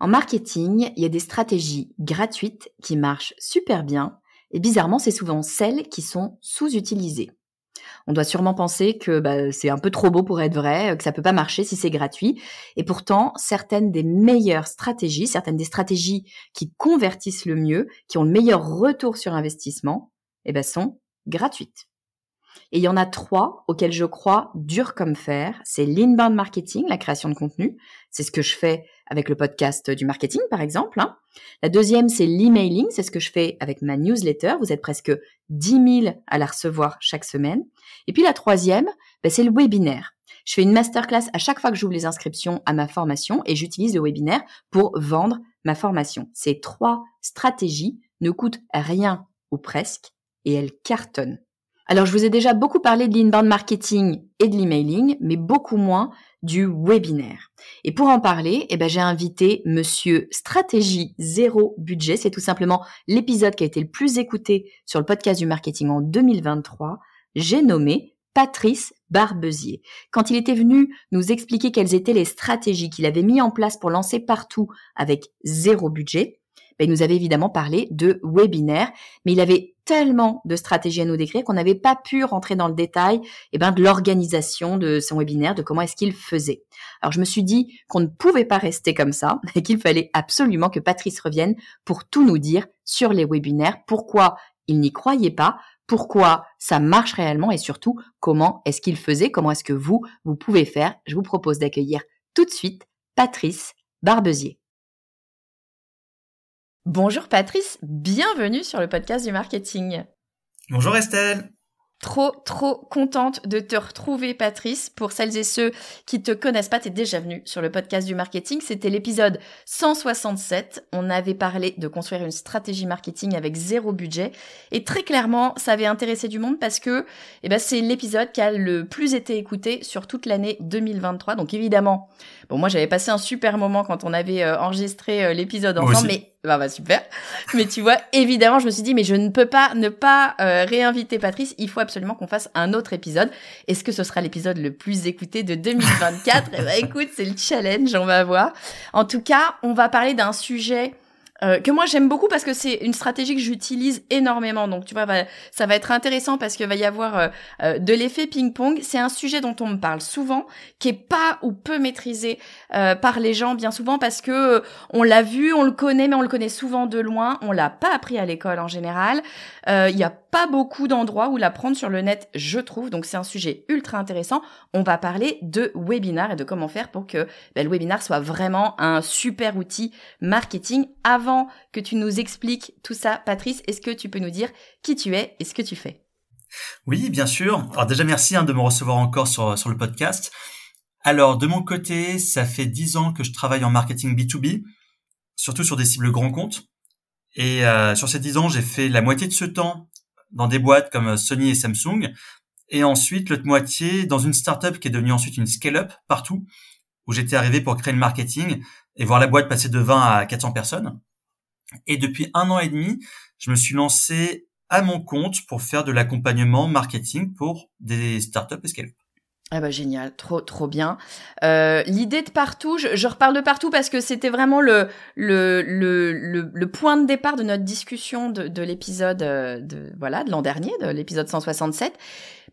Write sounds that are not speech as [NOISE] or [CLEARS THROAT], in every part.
En marketing, il y a des stratégies gratuites qui marchent super bien et bizarrement, c'est souvent celles qui sont sous-utilisées. On doit sûrement penser que bah, c'est un peu trop beau pour être vrai, que ça peut pas marcher si c'est gratuit. Et pourtant, certaines des meilleures stratégies, certaines des stratégies qui convertissent le mieux, qui ont le meilleur retour sur investissement, eh ben, sont gratuites. Et il y en a trois auxquelles je crois dur comme fer. C'est l'inbound marketing, la création de contenu. C'est ce que je fais avec le podcast du marketing, par exemple. Hein. La deuxième, c'est l'emailing. C'est ce que je fais avec ma newsletter. Vous êtes presque 10 000 à la recevoir chaque semaine. Et puis la troisième, ben, c'est le webinaire. Je fais une masterclass à chaque fois que j'ouvre les inscriptions à ma formation et j'utilise le webinaire pour vendre ma formation. Ces trois stratégies ne coûtent rien ou presque et elles cartonnent. Alors, je vous ai déjà beaucoup parlé de l'inbound marketing et de l'emailing, mais beaucoup moins du webinaire. Et pour en parler, eh ben, j'ai invité monsieur Stratégie Zéro Budget. C'est tout simplement l'épisode qui a été le plus écouté sur le podcast du marketing en 2023. J'ai nommé Patrice Barbezier. Quand il était venu nous expliquer quelles étaient les stratégies qu'il avait mis en place pour lancer partout avec zéro budget, ben, il nous avait évidemment parlé de webinaire, mais il avait tellement de stratégies à nous décrire qu'on n'avait pas pu rentrer dans le détail eh ben, de l'organisation de son webinaire, de comment est-ce qu'il faisait. Alors je me suis dit qu'on ne pouvait pas rester comme ça [LAUGHS] et qu'il fallait absolument que Patrice revienne pour tout nous dire sur les webinaires, pourquoi il n'y croyait pas, pourquoi ça marche réellement et surtout comment est-ce qu'il faisait, comment est-ce que vous, vous pouvez faire. Je vous propose d'accueillir tout de suite Patrice Barbezier. Bonjour Patrice, bienvenue sur le podcast du marketing. Bonjour Estelle. Trop, trop contente de te retrouver, Patrice. Pour celles et ceux qui te connaissent pas, t'es déjà venu sur le podcast du marketing. C'était l'épisode 167. On avait parlé de construire une stratégie marketing avec zéro budget. Et très clairement, ça avait intéressé du monde parce que, eh ben, c'est l'épisode qui a le plus été écouté sur toute l'année 2023. Donc évidemment, bon, moi, j'avais passé un super moment quand on avait euh, enregistré euh, l'épisode ensemble, mais bah, bah super. [LAUGHS] Mais tu vois, évidemment, je me suis dit, mais je ne peux pas ne pas euh, réinviter Patrice. Il faut absolument qu'on fasse un autre épisode. Est-ce que ce sera l'épisode le plus écouté de 2024 Eh ben, écoute, c'est le challenge, on va voir. En tout cas, on va parler d'un sujet euh, que moi j'aime beaucoup parce que c'est une stratégie que j'utilise énormément. Donc tu vois, ça va être intéressant parce qu'il va y avoir euh, euh, de l'effet ping-pong. C'est un sujet dont on me parle souvent, qui est pas ou peu maîtrisé par les gens bien souvent parce que on l'a vu, on le connaît, mais on le connaît souvent de loin. On l'a pas appris à l'école en général. Il y a pas beaucoup d'endroits où l'apprendre sur le net, je trouve. Donc c'est un sujet ultra intéressant. On va parler de webinar et de comment faire pour que ben, le webinar soit vraiment un super outil marketing avant que tu nous expliques tout ça, Patrice, est-ce que tu peux nous dire qui tu es et ce que tu fais? Oui, bien sûr. Alors déjà, merci hein, de me recevoir encore sur, sur le podcast. Alors, de mon côté, ça fait dix ans que je travaille en marketing B2B, surtout sur des cibles grands comptes. Et euh, sur ces dix ans, j'ai fait la moitié de ce temps dans des boîtes comme Sony et Samsung, et ensuite l'autre moitié dans une startup qui est devenue ensuite une scale-up partout, où j'étais arrivé pour créer le marketing et voir la boîte passer de 20 à 400 personnes. Et depuis un an et demi, je me suis lancé à mon compte pour faire de l'accompagnement marketing pour des startups et scale ah bah génial, trop trop bien. Euh, L'idée de partout, je, je, reparle de partout parce que c'était vraiment le le, le le, point de départ de notre discussion de, de l'épisode euh, de voilà de l'an dernier, de l'épisode 167.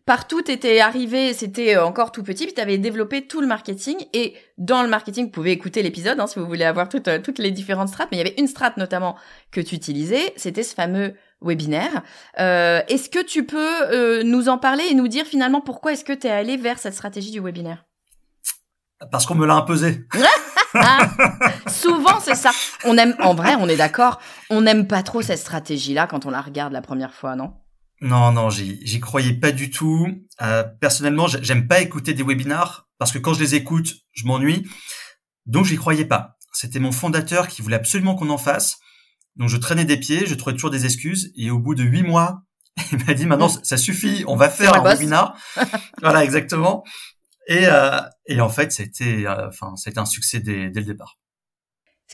Partout était arrivé, c'était encore tout petit, puis tu avais développé tout le marketing et dans le marketing, vous pouvez écouter l'épisode hein, si vous voulez avoir toutes toutes les différentes strates, mais il y avait une strate notamment que tu utilisais, c'était ce fameux webinaire. Euh, est-ce que tu peux euh, nous en parler et nous dire finalement pourquoi est-ce que tu es allé vers cette stratégie du webinaire? Parce qu'on me l'a imposé. [LAUGHS] Souvent c'est ça. On aime, en vrai, on est d'accord, on n'aime pas trop cette stratégie-là quand on la regarde la première fois, non? Non, non, j'y croyais pas du tout. Euh, personnellement, j'aime pas écouter des webinars parce que quand je les écoute, je m'ennuie. Donc j'y croyais pas. C'était mon fondateur qui voulait absolument qu'on en fasse. Donc je traînais des pieds, je trouvais toujours des excuses. Et au bout de huit mois, [LAUGHS] il m'a dit maintenant ça suffit, on va faire un webinar. [LAUGHS] voilà exactement. Et, euh, et en fait, c'était, euh, enfin, c'était un succès dès, dès le départ.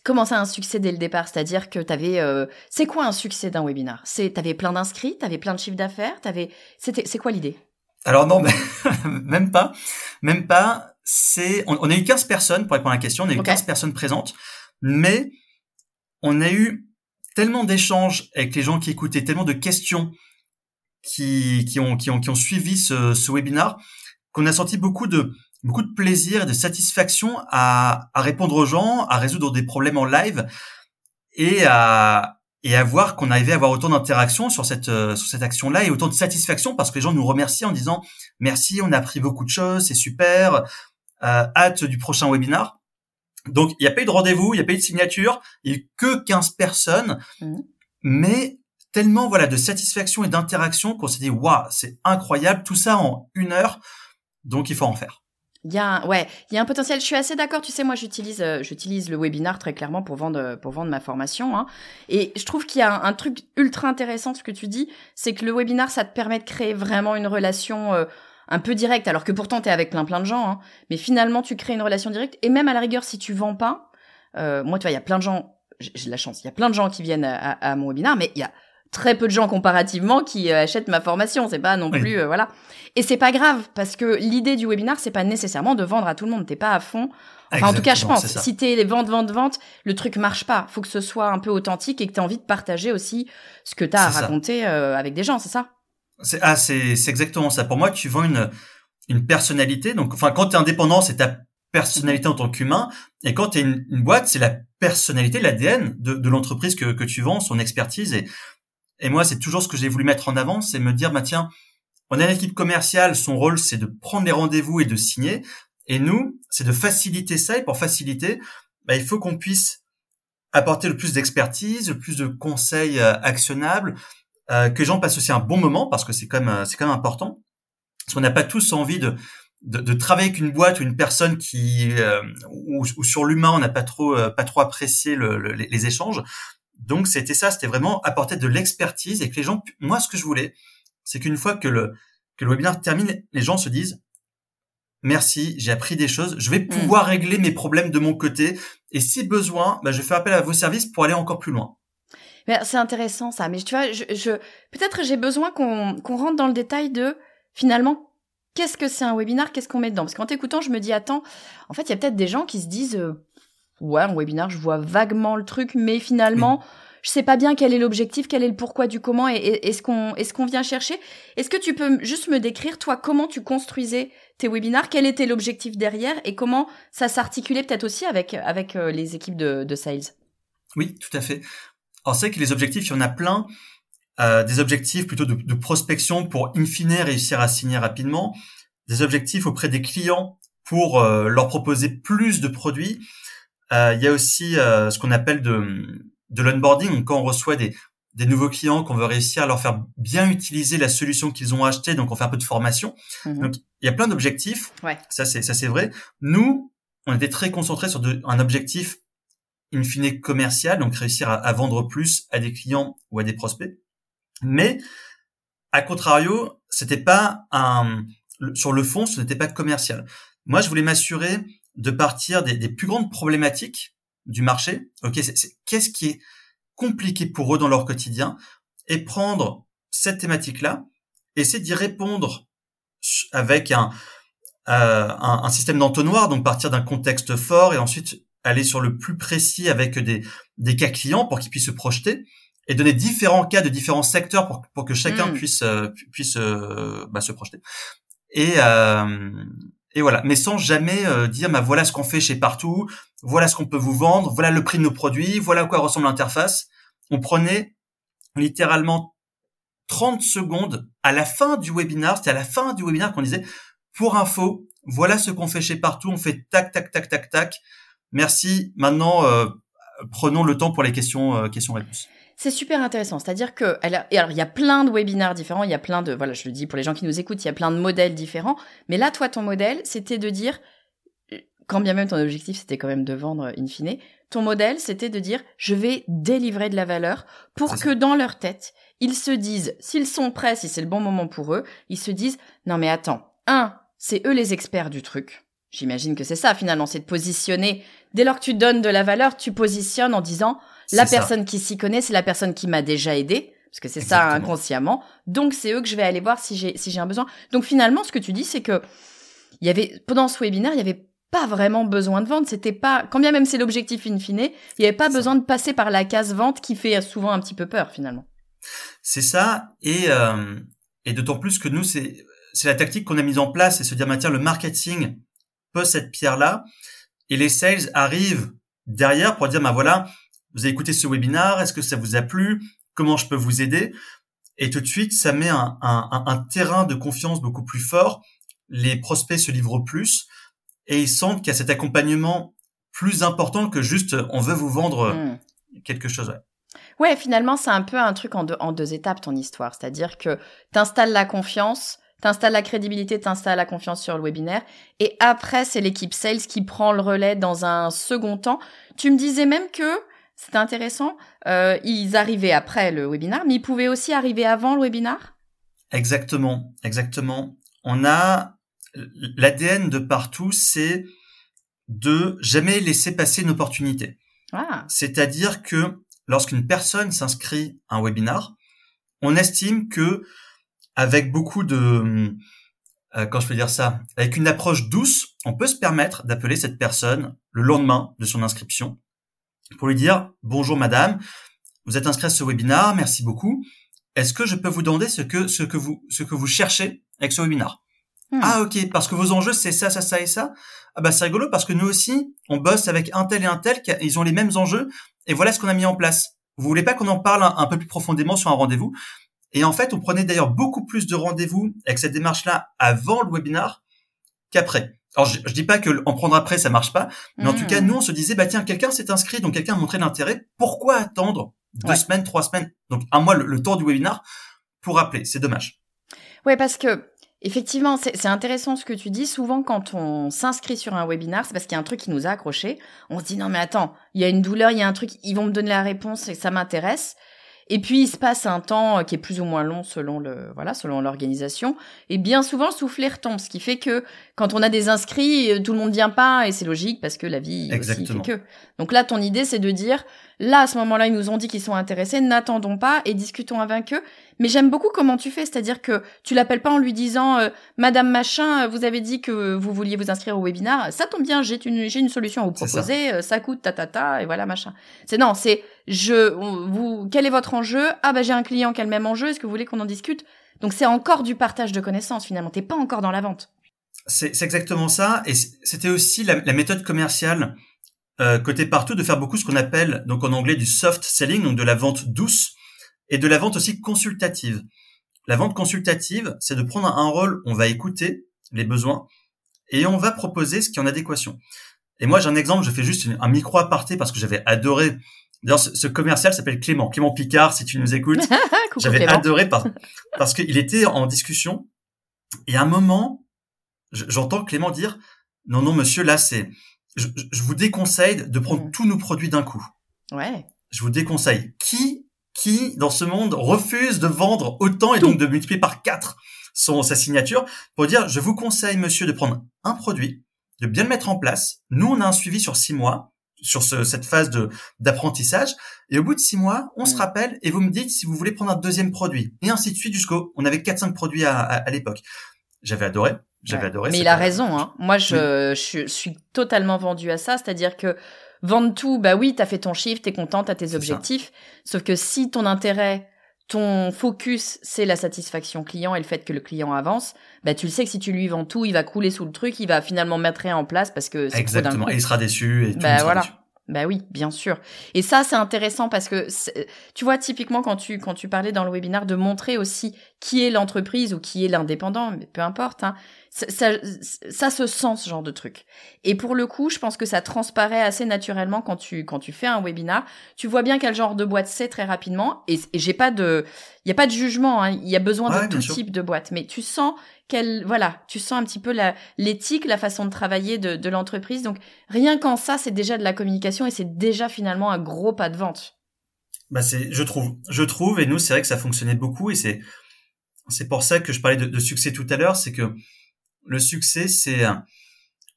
Comment ça un succès dès le départ? C'est-à-dire que tu avais... Euh, c'est quoi un succès d'un webinar? C'est avais plein d'inscrits, tu avais plein de chiffres d'affaires, t'avais c'était c'est quoi l'idée? Alors non, mais [LAUGHS] même pas, même pas. C'est on, a eu 15 personnes pour répondre à la question, on a eu 15 personnes présentes, mais on a eu tellement d'échanges avec les gens qui écoutaient, tellement de questions qui, qui, ont, qui, ont, qui ont suivi ce, ce webinar qu'on a senti beaucoup de beaucoup de plaisir et de satisfaction à, à répondre aux gens, à résoudre des problèmes en live et à et à voir qu'on arrivait à avoir autant d'interactions sur cette euh, sur cette action-là et autant de satisfaction parce que les gens nous remercient en disant merci, on a appris beaucoup de choses, c'est super, euh, hâte du prochain webinar. Donc il n'y a pas eu de rendez-vous, il n'y a pas eu de signature, il n'y a eu que 15 personnes, mmh. mais tellement voilà de satisfaction et d'interaction qu'on s'est dit waouh c'est incroyable tout ça en une heure donc il faut en faire. Il y a un, ouais, il y a un potentiel. Je suis assez d'accord. Tu sais, moi, j'utilise, euh, j'utilise le webinar très clairement pour vendre, pour vendre ma formation. Hein. Et je trouve qu'il y a un, truc ultra intéressant ce que tu dis, c'est que le webinar, ça te permet de créer vraiment une relation euh, un peu directe. Alors que pourtant, tu es avec plein plein de gens, hein. mais finalement, tu crées une relation directe. Et même à la rigueur, si tu vends pas, euh, moi, tu vois, il y a plein de gens. J'ai de la chance. Il y a plein de gens qui viennent à, à mon webinar, mais il y a très peu de gens comparativement qui euh, achètent ma formation. C'est pas non plus euh, voilà. Et c'est pas grave parce que l'idée du webinar c'est pas nécessairement de vendre à tout le monde. T'es pas à fond. Enfin, en tout cas, je pense. Si t'es les ventes, ventes, ventes, le truc marche pas. Faut que ce soit un peu authentique et que t'aies envie de partager aussi ce que t'as à raconter euh, avec des gens. C'est ça C'est ah c'est exactement ça. Pour moi, tu vends une une personnalité. Donc, enfin, quand t'es indépendant, c'est ta personnalité en tant qu'humain. Et quand tu es une, une, boîte, c'est la personnalité, l'ADN de, de l'entreprise que, que tu vends, son expertise. Et, et moi, c'est toujours ce que j'ai voulu mettre en avant, c'est me dire, bah tiens, on a une équipe commerciale, son rôle, c'est de prendre les rendez-vous et de signer. Et nous, c'est de faciliter ça. Et pour faciliter, bah, il faut qu'on puisse apporter le plus d'expertise, le plus de conseils euh, actionnables, euh, que les gens passent aussi un bon moment, parce que c'est quand même, euh, c'est quand même important. Parce qu'on n'a pas tous envie de, de, de, travailler avec une boîte ou une personne qui, euh, ou, sur l'humain, on n'a pas trop, pas trop apprécié le, les échanges. Donc c'était ça, c'était vraiment apporter de l'expertise et que les gens, moi ce que je voulais, c'est qu'une fois que le que le webinaire termine, les gens se disent merci, j'ai appris des choses, je vais mm. pouvoir régler mes problèmes de mon côté et si besoin, bah, je fais appel à vos services pour aller encore plus loin. C'est intéressant ça, mais tu vois, je, je peut-être j'ai besoin qu'on qu'on rentre dans le détail de finalement qu'est-ce que c'est un webinaire, qu'est-ce qu'on met dedans? Parce qu'en t'écoutant, je me dis attends, en fait, il y a peut-être des gens qui se disent euh, ouais, un webinaire, je vois vaguement le truc, mais finalement, je sais pas bien quel est l'objectif, quel est le pourquoi du comment et, est-ce qu'on est-ce qu'on vient chercher. Est-ce que tu peux juste me décrire toi comment tu construisais tes webinars, quel était l'objectif derrière et comment ça s'articulait peut-être aussi avec avec euh, les équipes de, de sales? Oui, tout à fait. Alors c'est que les objectifs, il y en a plein. Euh, des objectifs plutôt de, de, prospection pour in fine réussir à signer rapidement, des objectifs auprès des clients pour euh, leur proposer plus de produits, euh, il y a aussi euh, ce qu'on appelle de, de l'onboarding, quand on reçoit des, des nouveaux clients, qu'on veut réussir à leur faire bien utiliser la solution qu'ils ont achetée, donc on fait un peu de formation. Mhm. Donc il y a plein d'objectifs. Ouais. Ça c'est ça c'est vrai. Nous, on était très concentrés sur un objectif in fine commercial, donc réussir à, vendre plus à des clients ou à des prospects. Mais à contrario, c'était pas un sur le fond, ce n'était pas commercial. Moi, je voulais m'assurer de partir des, des plus grandes problématiques du marché. Ok, c'est qu'est-ce qui est compliqué pour eux dans leur quotidien et prendre cette thématique-là, essayer d'y répondre avec un, euh, un, un, système d'entonnoir, donc partir d'un contexte fort et ensuite aller sur le plus précis avec des, des cas clients pour qu'ils puissent se projeter et donner différents cas de différents secteurs pour, pour que chacun mmh. puisse euh, puisse euh, bah, se projeter. Et, euh, et voilà, mais sans jamais euh, dire bah voilà ce qu'on fait chez partout, voilà ce qu'on peut vous vendre, voilà le prix de nos produits, voilà à quoi ressemble l'interface. On prenait littéralement 30 secondes à la fin du webinaire, c'était à la fin du webinaire qu'on disait pour info, voilà ce qu'on fait chez partout, on fait tac tac tac tac tac. Merci. Maintenant euh, prenons le temps pour les questions euh, questions réponses. C'est super intéressant. C'est-à-dire que, alors, il y a plein de webinaires différents, il y a plein de, voilà, je le dis pour les gens qui nous écoutent, il y a plein de modèles différents. Mais là, toi, ton modèle, c'était de dire, quand bien même ton objectif c'était quand même de vendre in fine, ton modèle c'était de dire je vais délivrer de la valeur pour que dans leur tête, ils se disent, s'ils sont prêts, si c'est le bon moment pour eux, ils se disent non mais attends, un, c'est eux les experts du truc. J'imagine que c'est ça finalement, c'est de positionner. Dès lors que tu donnes de la valeur, tu positionnes en disant la personne qui s'y connaît, c'est la personne qui m'a déjà aidé, parce que c'est ça inconsciemment. Donc c'est eux que je vais aller voir si j'ai si j'ai un besoin. Donc finalement, ce que tu dis, c'est que il y avait pendant ce webinaire, il y avait pas vraiment besoin de vendre. C'était pas, quand bien même c'est l'objectif in fine, il n'y avait pas besoin de passer par la case vente qui fait souvent un petit peu peur finalement. C'est ça, et euh, et d'autant plus que nous c'est c'est la tactique qu'on a mise en place, c'est se dire, tiens, le marketing pose cette pierre-là, et les sales arrivent derrière pour dire, bah voilà, vous avez écouté ce webinaire, est-ce que ça vous a plu, comment je peux vous aider, et tout de suite, ça met un, un, un terrain de confiance beaucoup plus fort, les prospects se livrent plus, et ils sentent qu'il y a cet accompagnement plus important que juste on veut vous vendre mmh. quelque chose. Ouais. ouais finalement, c'est un peu un truc en deux, en deux étapes, ton histoire. C'est-à-dire que tu installes la confiance, T'installes la crédibilité, t'installes la confiance sur le webinaire. Et après, c'est l'équipe sales qui prend le relais dans un second temps. Tu me disais même que, c'était intéressant, euh, ils arrivaient après le webinaire, mais ils pouvaient aussi arriver avant le webinaire Exactement, exactement. On a l'ADN de partout, c'est de jamais laisser passer une opportunité. Ah. C'est-à-dire que lorsqu'une personne s'inscrit à un webinar, on estime que avec beaucoup de, euh, quand je peux dire ça, avec une approche douce, on peut se permettre d'appeler cette personne le lendemain de son inscription pour lui dire bonjour madame, vous êtes inscrit à ce webinaire, merci beaucoup. Est-ce que je peux vous demander ce que ce que vous ce que vous cherchez avec ce webinaire hmm. Ah ok, parce que vos enjeux c'est ça, ça, ça et ça. Ah bah c'est rigolo parce que nous aussi on bosse avec un tel et un tel, ils ont les mêmes enjeux et voilà ce qu'on a mis en place. Vous voulez pas qu'on en parle un peu plus profondément sur un rendez-vous? Et en fait, on prenait d'ailleurs beaucoup plus de rendez-vous avec cette démarche-là avant le webinar qu'après. Alors, je, je dis pas que en prendre après, ça marche pas, mais en tout cas, hmm. nous, on se disait, bah tiens, quelqu'un s'est inscrit, donc quelqu'un a montré l'intérêt. Pourquoi attendre deux semaines, trois semaines, donc un mois le, temps du webinar pour appeler C'est dommage. Ouais, parce que Effectivement, c'est intéressant ce que tu dis. Souvent, quand on s'inscrit sur un webinar, c'est parce qu'il y a un truc qui nous a accroché. On se dit non mais attends, il y a une douleur, il y a un truc, ils vont me donner la réponse et ça m'intéresse. Et puis il se passe un temps euh, qui est plus ou moins long selon le voilà selon l'organisation. Et bien souvent le soufflet retombe, ce qui fait que quand on a des inscrits, euh, tout le monde vient pas et c'est logique parce que la vie aussi fait que. Donc là ton idée c'est de dire là à ce moment-là ils nous ont dit qu'ils sont intéressés, n'attendons pas et discutons avec eux. Mais j'aime beaucoup comment tu fais, c'est-à-dire que tu l'appelles pas en lui disant euh, Madame machin, vous avez dit que vous vouliez vous inscrire au webinaire, ça tombe bien, j'ai une j'ai une solution à vous proposer, ça. coûte ta ta ta et voilà machin. C'est non, c'est je vous quel est votre enjeu? Ah bah j'ai un client qui a le même enjeu, est-ce que vous voulez qu'on en discute? Donc c'est encore du partage de connaissances finalement, t'es pas encore dans la vente. C'est exactement ça et c'était aussi la, méthode commerciale euh, côté partout de faire beaucoup ce qu'on appelle donc en anglais du soft selling, donc de la vente douce et de la vente aussi consultative. La vente consultative, c'est de prendre un rôle, on va écouter les besoins et on va proposer ce qui est en adéquation. Et moi, j'ai un exemple, je fais juste un micro aparté parce que j'avais adoré D'ailleurs, ce, commercial s'appelle Clément. Clément Picard, si tu nous écoutes. [LAUGHS] J'avais adoré parce, parce qu'il était en discussion. Et à un moment, j'entends Clément dire, non, non, monsieur, là, c'est, je, vous déconseille de prendre mm. tous nos produits d'un coup. Ouais. Je vous déconseille. Qui, qui, dans ce monde, refuse de vendre autant et donc de multiplier par quatre son, sa signature pour dire, je vous conseille, monsieur, de prendre un produit, de bien le mettre en place. Nous, on a un suivi sur six mois sur cette phase de d'apprentissage. Et au bout de six mois, on se mm. rappelle et vous me dites si vous voulez prendre un deuxième produit. Et ainsi de suite jusqu'au. On avait quatre cinq produits à, à, l'époque. J'avais adoré. J'avais adoré. Mais il a raison. Hein. Moi, je, je, suis totalement vendu à ça. C'est-à-dire que vendre tout, bah oui, t'as fait ton chiffre, t'es content, t'as tes objectifs. Sauf que si ton intérêt ton focus, c'est la satisfaction client et le fait que le client avance, bah tu le sais que si tu lui vends tout, il va couler sous le truc, il va finalement mettre rien en place parce que c'est Exactement, et il sera déçu et tout. Bah voilà. Bah oui, bien sûr. Et ça, c'est intéressant parce que tu vois typiquement quand tu quand tu parlais dans le webinaire de montrer aussi qui est l'entreprise ou qui est l'indépendant, mais peu importe. Hein, ça, ça, se sent ce genre de truc. Et pour le coup, je pense que ça transparaît assez naturellement quand tu quand tu fais un webinar. Tu vois bien quel genre de boîte c'est très rapidement. Et, j'ai pas de, il y a pas de jugement. Hein. Il y a besoin de tout type de boîte, mais tu sens quelle, voilà, tu sens un petit peu l'éthique, la façon de travailler de, de l'entreprise. Donc, rien qu'en ça, c'est déjà de la communication et c'est déjà finalement un gros pas de vente. Bah c'est, je trouve, je trouve, et nous, c'est vrai que ça fonctionnait beaucoup, et c'est, c'est pour ça que je parlais de, de succès tout à l'heure, c'est que le succès, c'est,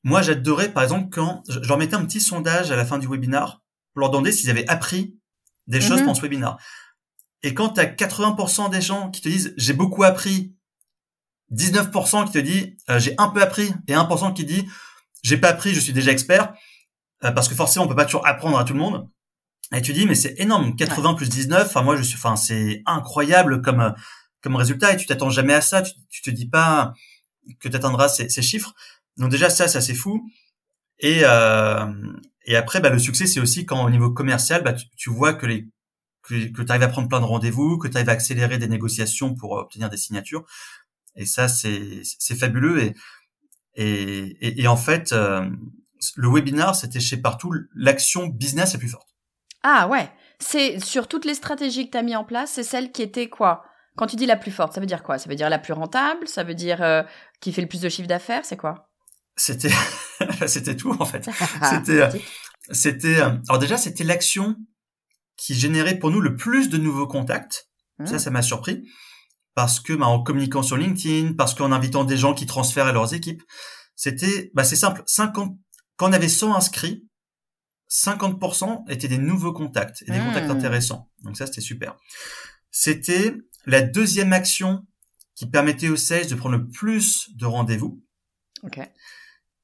moi, j'adorais, par exemple, quand je leur mettais un petit sondage à la fin du webinar pour leur demander s'ils avaient appris des choses mhm. pendant ce webinar. Et quand tu as 80% des gens qui te disent j'ai beaucoup appris, 19% qui te dit euh, j'ai un peu appris et 1% qui dit j'ai pas appris, je suis déjà expert, euh, parce que forcément on peut pas toujours apprendre à tout le monde. Et tu dis mais c'est énorme, 80 plus 19, enfin moi je suis, enfin c'est incroyable comme euh, comme résultat et tu t'attends jamais à ça, tu, tu te dis pas que tu atteindras ces, chiffres. Donc déjà ça, ça c'est fou. Et euh, et après bah, le succès c'est aussi quand au niveau commercial bah, tu, vois que les que, tu arrives à prendre plein de rendez-vous, que tu arrives à accélérer des négociations pour obtenir des signatures. Et ça, c'est, c'est fabuleux. Et, et, et, en fait, euh, le webinar, c'était chez Partout l'action business la plus forte. Ah ouais, c'est sur toutes les stratégies que tu as mis en place, c'est celle qui était quoi? Quand tu dis la plus forte, ça veut dire quoi? Ça veut dire la plus rentable? Ça veut dire euh, qui fait le plus de chiffre d'affaires? C'est quoi? C'était [LAUGHS] c'était tout en fait. [LAUGHS] c'était euh, c'était alors déjà c'était l'action qui générait pour nous le plus de nouveaux contacts. Ça, mmh. ça m'a surpris parce que bah, en communiquant sur LinkedIn, parce qu'en invitant des gens qui transfèrent à leurs équipes, c'était, bah, c'est simple, 50, quand on avait 100 inscrits, 50% étaient des nouveaux contacts et des contacts mmh. intéressants. Donc ça, c'était super. C'était la deuxième action qui permettait aux sales de prendre le plus de rendez-vous. Okay.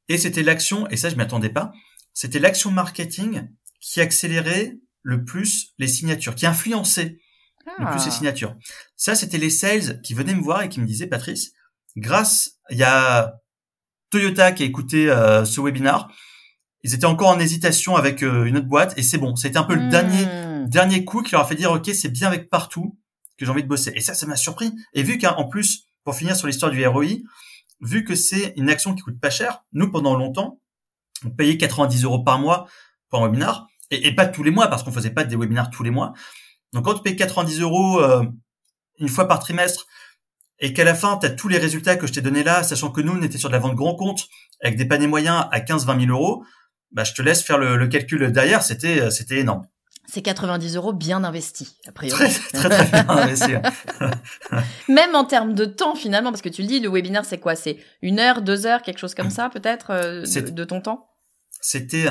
Et c'était l'action, et ça je m'y attendais pas, c'était l'action marketing qui accélérait le plus les signatures, qui influençait le plus les ah. signatures. Ça, c'était les sales qui venaient me voir et qui me disaient, Patrice, grâce, il y a Toyota qui a écouté euh, ce webinar. Ils étaient encore en hésitation avec euh, une autre boîte et c'est bon. C'était un peu le dernier hmm. dernier coup qui leur a fait dire, ok, c'est bien avec partout que j'ai envie de bosser. Et ça, ça m'a surpris. Et vu qu'en plus, pour finir sur l'histoire du ROI, vu que c'est une action qui coûte pas cher, nous pendant longtemps, on payait 90 euros par mois pour un webinar et, pas tous les mois parce qu'on faisait pas des webinars tous les mois. Donc quand tu payes 90 euros euh, une fois par trimestre et qu'à la fin, tu as tous les résultats que je t'ai donnés là, sachant que nous, on était sur de la vente grand compte avec des paniers moyens à 15-20 000 euros, bah, je te laisse faire le, calcul derrière, c'était, euh, c'était énorme. C'est 90 euros bien investis, a priori. [LAUGHS] Très, très, bien investis. [LAUGHS] Même en termes de temps, finalement, parce que tu le dis, le webinaire, c'est quoi? C'est une heure, deux heures, quelque chose comme ça, [CLEARS THROAT] peut-être, euh, de, de, ton temps? C'était...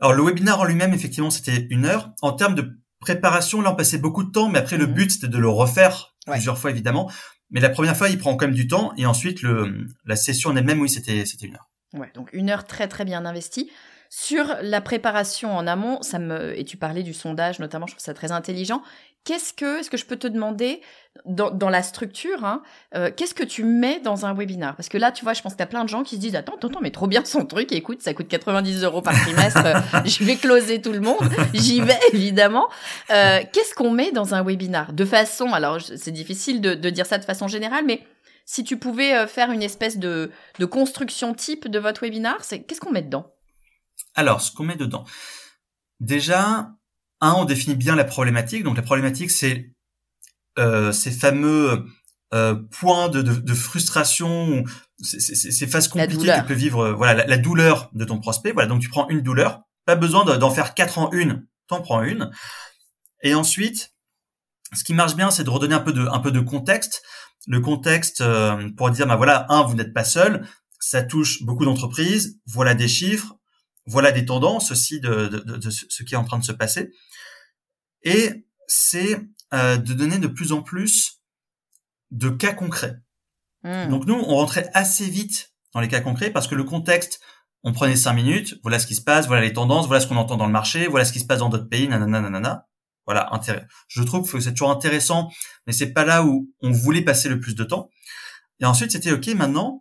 Alors, le webinaire en lui-même, effectivement, c'était une heure. En termes de préparation, là, on passait beaucoup de temps, mais après, le mhm. but, c'était de le refaire plusieurs fois, évidemment. Mais la première fois, il prend quand même du temps, et ensuite, le, la session en elle-même, oui, c'était, c'était une heure. Ouais, donc une heure très, très bien investie. Sur la préparation en amont, ça me, et tu parlais du sondage notamment, je trouve ça très intelligent. Qu'est-ce que, est-ce que je peux te demander dans, dans la structure, hein, euh, qu'est-ce que tu mets dans un webinar? Parce que là, tu vois, je pense qu'il y a plein de gens qui se disent attends, attends, attends, mais trop bien son truc. Écoute, ça coûte 90 euros par trimestre. [LAUGHS] je vais closer tout le monde. J'y vais [LAUGHS] évidemment. Euh, qu'est-ce qu'on met dans un webinar? De façon, alors c'est difficile de, de dire ça de façon générale, mais si tu pouvais euh, faire une espèce de, de construction type de votre webinar, c'est qu'est-ce qu'on met dedans? Alors, ce qu'on met dedans. Déjà, un, on définit bien la problématique. Donc la problématique, c'est euh, ces fameux euh, points de, de, de frustration, ces, ces, phases compliquées que peut vivre, voilà, la, douleur de ton prospect. Voilà, donc tu prends une douleur. Pas besoin d'en faire quatre en une. T'en prends une. Et ensuite, ce qui marche bien, c'est de redonner un peu de, un peu de contexte. Le contexte euh, pour dire, bah voilà, un, vous n'êtes pas seul. Ça touche beaucoup d'entreprises. Voilà des chiffres. Voilà des tendances aussi de, de, de, ce qui est en train de se passer et c'est euh, de donner de plus en plus de cas concrets. Hmm. Donc nous, on rentrait assez vite dans les cas concrets parce que le contexte, on prenait cinq minutes, voilà ce qui se passe, voilà les tendances, voilà ce qu'on entend dans le marché, voilà ce qui se passe dans d'autres pays, nanana, nanana. Voilà, intérêt. Je trouve que c'est toujours intéressant, mais c'est pas là où on voulait passer le plus de temps. Et ensuite, c'était OK, maintenant,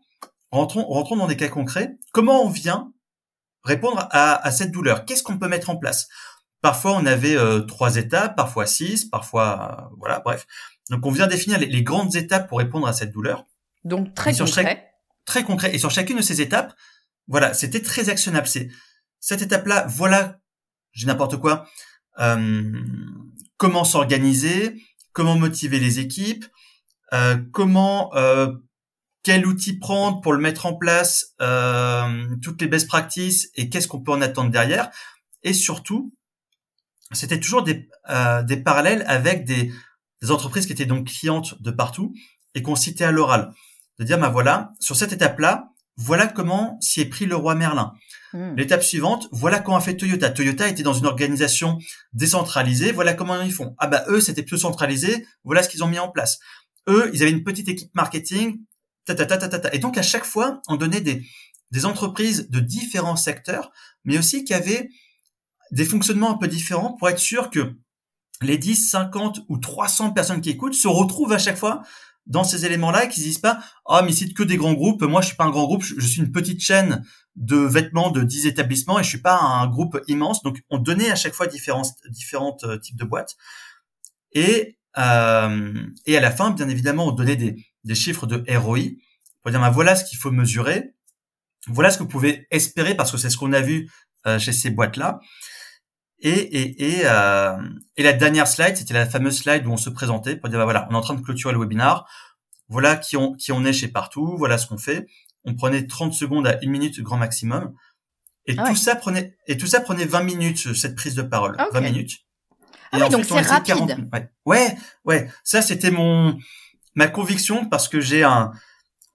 rentrons, rentrons dans des cas concrets. Comment on vient répondre à, à cette douleur Qu'est-ce qu'on peut mettre en place? Parfois, on avait euh, trois étapes, parfois six, parfois euh, voilà, bref. Donc, on vient définir les, grandes étapes pour répondre à cette douleur. Donc très concret. très concret. Et sur chacune de ces étapes, voilà, c'était très actionnable. C'est cette étape-là, voilà, j'ai n'importe quoi. Euh, comment s'organiser, comment motiver les équipes, comment quel outil prendre pour le mettre en place, euh, toutes les best practices et qu'est-ce qu'on peut en attendre derrière. Et surtout, c'était toujours des, euh, des parallèles avec des, des, entreprises qui étaient donc clientes de partout et qu'on citait à l'oral. De dire, ben voilà, sur cette étape-là, voilà comment s'y est pris le roi Merlin. Hmm. L'étape suivante, voilà comment a fait Toyota. Toyota était dans une organisation décentralisée, voilà comment ils font. Ah bah eux, c'était plus centralisé, voilà ce qu'ils ont mis en place. Eux, ils avaient une petite équipe marketing, Et donc à chaque fois, on donnait des, des entreprises de différents secteurs, mais aussi qui avaient des fonctionnements un peu différents pour être sûr que les 10, 50 ou 300 personnes qui écoutent se retrouvent à chaque fois dans ces éléments-là et qu'ils disent pas "Ah, oh, mais c'est que des grands groupes, moi je suis pas un grand groupe, je, suis une petite chaîne de vêtements de 10 établissements et je suis pas un groupe immense." Donc on donnait à chaque fois différents différents euh, types de boîtes. Et euh, et à la fin, bien évidemment, on donnait des des chiffres de ROI pour dire ben, voilà ce qu'il faut mesurer. Voilà ce que vous pouvez espérer parce que c'est ce qu'on a vu euh, chez ces boîtes-là. Et, et, et, euh, et la dernière slide, c'était la fameuse slide où on se présentait pour dire, bah voilà, on est en train de clôturer le webinar. Voilà qui on, qui on est chez partout. Voilà ce qu'on fait. On prenait 30 secondes à une minute grand maximum. Et ah tout ça prenait, et tout ça prenait 20 minutes, cette prise de parole. 20 ah, minutes. Ah oui, donc c'est rapide. Ouais. ouais, ouais. Ça, c'était mon, ma conviction parce que j'ai un,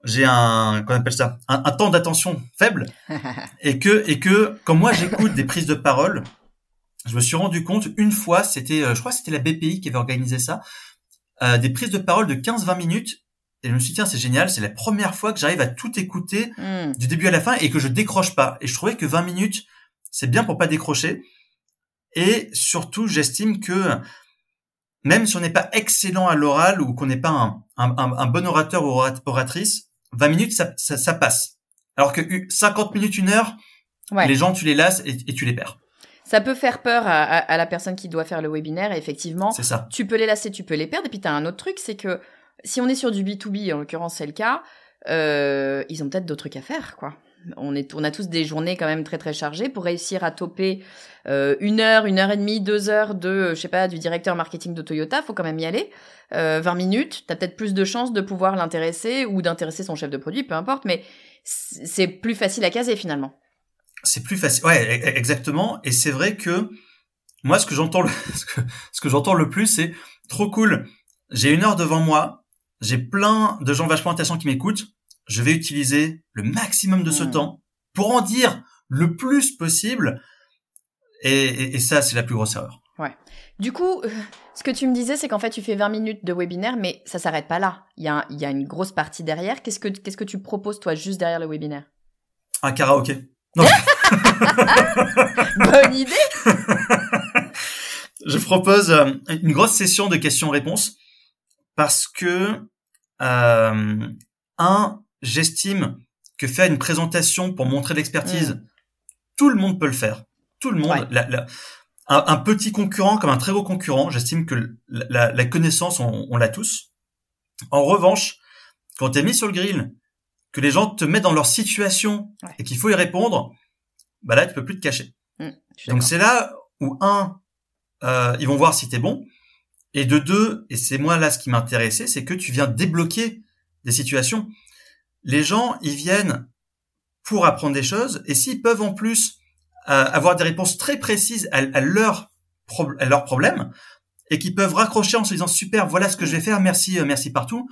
j'ai un, qu'on appelle ça, un, un temps d'attention faible. [LAUGHS] et que, et que, quand moi j'écoute des prises de parole, je me suis rendu compte une fois, c'était, euh, je crois, que c'était la BPI qui avait organisé ça, euh, des prises de parole de 15-20 minutes. Et je me suis dit, tiens, c'est génial, c'est la première fois que j'arrive à tout écouter hmm. du début à la fin et que je décroche pas. Et je trouvais que 20 minutes, c'est bien pour pas décrocher. Et surtout, j'estime que même si on n'est pas excellent à l'oral ou qu'on n'est pas un, un, un, bon orateur ou oratrice, 20 minutes, ça, ça, ça, passe. Alors que 50 minutes, une heure, les gens, tu les lasses et, et tu les perds. Ça peut faire peur à, la personne qui doit faire le webinaire, effectivement. C'est ça. Tu peux les lasser, tu peux les perdre. Et puis, tu as un autre truc, c'est que si on est sur du B2B, en l'occurrence, c'est le cas, euh, ils ont peut-être d'autres trucs à faire, quoi. On, est, on a tous des journées quand même très très chargées pour réussir à toper euh, une heure, une heure et demie, deux heures de, je sais pas, du directeur marketing de Toyota, faut quand même y aller. Euh, 20 minutes, t'as peut-être plus de chances de pouvoir l'intéresser ou d'intéresser son chef de produit, peu importe, mais c'est plus facile à caser finalement c'est plus facile. Ouais, e-, e-, exactement. Et c'est vrai que moi, ce que j'entends, le, [LAUGHS] ce que, j'entends le plus, c'est trop cool. J'ai une heure devant moi. J'ai plein de gens vachement intéressants qui m'écoutent. Je vais utiliser le maximum de ce mmh. temps pour en dire le plus possible. Et, et, ça, c'est la plus grosse erreur. Ouais. Du coup, euh, ce que tu me disais, c'est qu'en fait, tu fais 20 minutes de webinaire, mais ça s'arrête pas là. Il y a, il y a une grosse partie derrière. Qu'est-ce que, qu'est-ce que tu proposes, toi, juste derrière le webinaire? Un karaoké. [LAUGHS] Bonne idée. [LAUGHS] je propose euh, une grosse session de questions-réponses parce que euh, un, j'estime que faire une présentation pour montrer l'expertise, mm. tout le monde peut le faire. Tout le monde. un, petit concurrent comme un très gros concurrent, j'estime que la, connaissance, on, l'a tous. En revanche, quand tu es mis sur le grill que les gens te mettent dans leur situation et qu'il faut y répondre, bah là tu peux plus te cacher. Mmh, Donc c'est là où un, euh, ils vont voir si t'es bon, et de deux, et c'est moi là ce qui m'intéressait, c'est que tu viens débloquer des situations. Les gens, ils viennent pour apprendre des choses, et s'ils peuvent en plus euh, avoir des réponses très précises à, à leur leurs problèmes, et qu'ils peuvent raccrocher en se disant super, voilà ce que je vais faire, merci, euh, merci partout,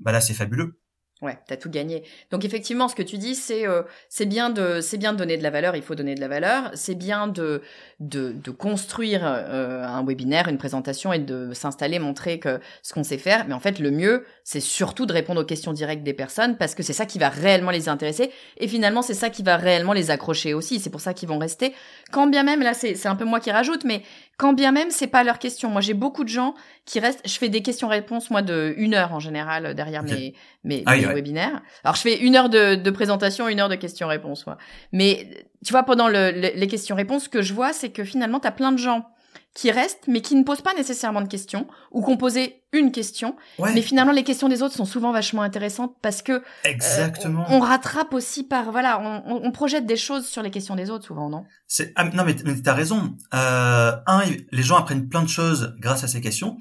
bah là c'est fabuleux. Ouais, t'as tout gagné. Donc effectivement, ce que tu dis, c'est euh, c'est bien de c'est bien de donner de la valeur. Il faut donner de la valeur. C'est bien de de, construire euh, un webinaire, une présentation et de s'installer, montrer que ce qu'on sait faire. Mais en fait, le mieux, c'est surtout de répondre aux questions directes des personnes parce que c'est ça qui va réellement les intéresser. Et finalement, c'est ça qui va réellement les accrocher aussi. C'est pour ça qu'ils vont rester. Quand bien même, là, c'est c'est un peu moi qui rajoute, mais quand bien même c'est pas leur question. Moi, j'ai beaucoup de gens qui restent. Je fais des questions-réponses moi de une heure en général derrière mes mes, ah webinaires. Alors, je fais une heure de, de présentation, une heure de questions-réponses. Moi. Mais tu vois, pendant le, les questions-réponses, ce que je vois, c'est que finalement, tu as plein de gens qui restent, mais qui ne posent pas nécessairement de questions, ou qui ont posé une question. Mais finalement, les questions des autres sont souvent vachement intéressantes parce que Exactement. on, rattrape aussi par voilà, on, on, projette des choses sur les questions des autres souvent, non? C'est ah, non mais, mais t'as raison. Euh, un, les gens apprennent plein de choses grâce à ces questions,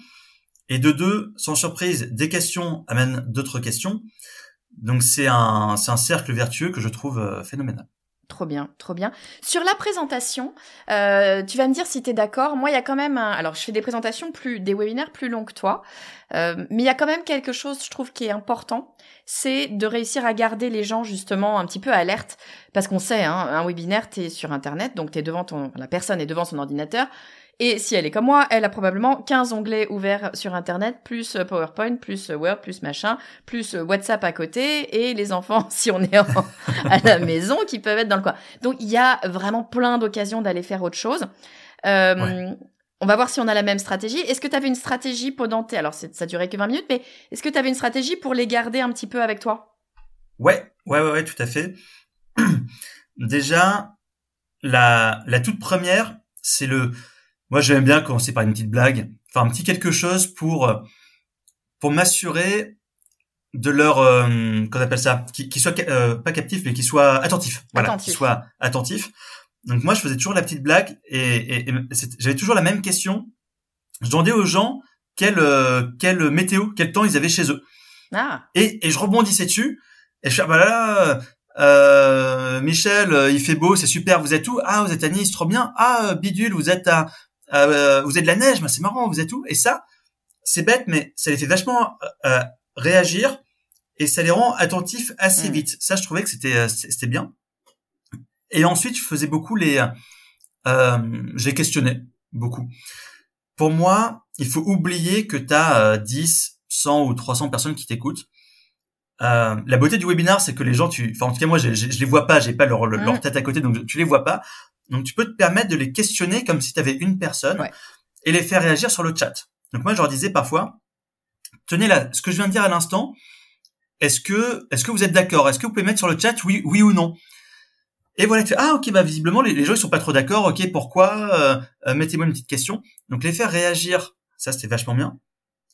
et de deux, sans surprise, des questions amènent d'autres questions. Donc c'est un, c'est un cercle vertueux que je trouve phénoménal. Trop bien, trop bien. Sur la présentation, euh, tu vas me dire si tu es d'accord. Moi, il y a quand même un... Alors, je fais des présentations plus, des webinaires plus longs que toi, euh, mais il y a quand même quelque chose, je trouve, qui est important, c'est de réussir à garder les gens justement un petit peu alertes, parce qu'on sait, hein, un webinaire, tu es sur Internet, donc t'es devant ton, la personne est devant son ordinateur, et si elle est comme moi, elle a probablement 15 onglets ouverts sur Internet, plus euh, PowerPoint, plus euh, Word, plus machin, plus euh, WhatsApp à côté, et les enfants, [LAUGHS] si on est à la maison, qui peuvent être dans le coin. Donc il y a vraiment plein d'occasions d'aller faire autre chose. On va voir si on a la même stratégie. Est-ce que tu avais une stratégie pendant tes... Alors ça durait que 20 minutes, mais est-ce que tu avais une stratégie pour les garder un petit peu avec toi? Ouais, ouais, ouais, ouais, tout à fait. [CLEARS THROAT] Déjà, la, la toute première, c'est le moi, j'aime bien commencer par une petite blague, enfin un petit quelque chose pour euh, pour m'assurer de leur euh, qu'on appelle ça, qui, qui soit euh, pas captif, mais qui soit attentif. Voilà, qui soit attentif. Donc moi, je faisais toujours la petite blague et, et, j'avais toujours la même question. Je demandais aux gens quelle euh, quelle météo, quel temps ils avaient chez eux. Ah. Et, et je rebondissais dessus et je fais ah bah là, euh, Michel, il fait beau, c'est super, vous êtes où? Ah, vous êtes à Nice, trop bien. Ah, Bidule, vous êtes à euh, vous êtes de la neige, mais c'est marrant, vous êtes où? Et ça, c'est bête, mais ça les fait vachement euh, réagir et ça les rend attentifs assez mm. vite. Ça, je trouvais que c'était euh, c'était bien. Et ensuite, je faisais beaucoup les, euh, j'ai questionné beaucoup. Pour moi, il faut oublier que tu as 10, 100 ou 300 personnes qui t'écoutent. Euh, la beauté du webinar, c'est que les gens, tu, enfin en tout cas moi, je, je, les vois pas, j'ai pas leur, leur mm. tête à côté, donc tu les vois pas. Donc tu peux te permettre de les questionner comme si tu avais une personne et les faire réagir sur le chat. Donc moi je leur disais parfois, tenez là, ce que je viens de dire à l'instant, est-ce que est-ce que vous êtes d'accord? Est-ce que vous pouvez mettre sur le chat oui oui ou non? Et voilà, tu fais, ah ok bah visiblement les, gens ils sont pas trop d'accord. Ok pourquoi? Euh, euh, Mettez-moi une petite question. Donc les faire réagir, ça c'était vachement bien.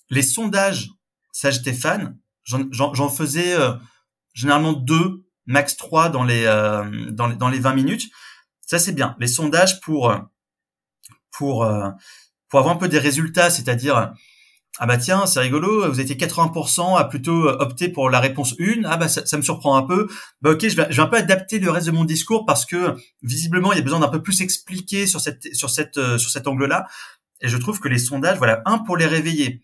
Les sondages, ça j'étais fan. J'en faisais euh, généralement deux, max trois dans les dans les dans les 20 minutes ça, c'est bien. Les sondages pour euh, pour euh, pour avoir un peu des résultats, c'est-à-dire ah bah tiens, c'est rigolo, vous étiez 80% à plutôt euh, opter pour la réponse 1. Ah bah ça, me surprend un peu. Bah ok, je vais, je vais un peu adapter le reste de mon discours parce que visiblement il y a besoin d'un peu plus expliquer sur cette sur cette sur cet angle-là. Et je trouve que les sondages, voilà, un pour les réveiller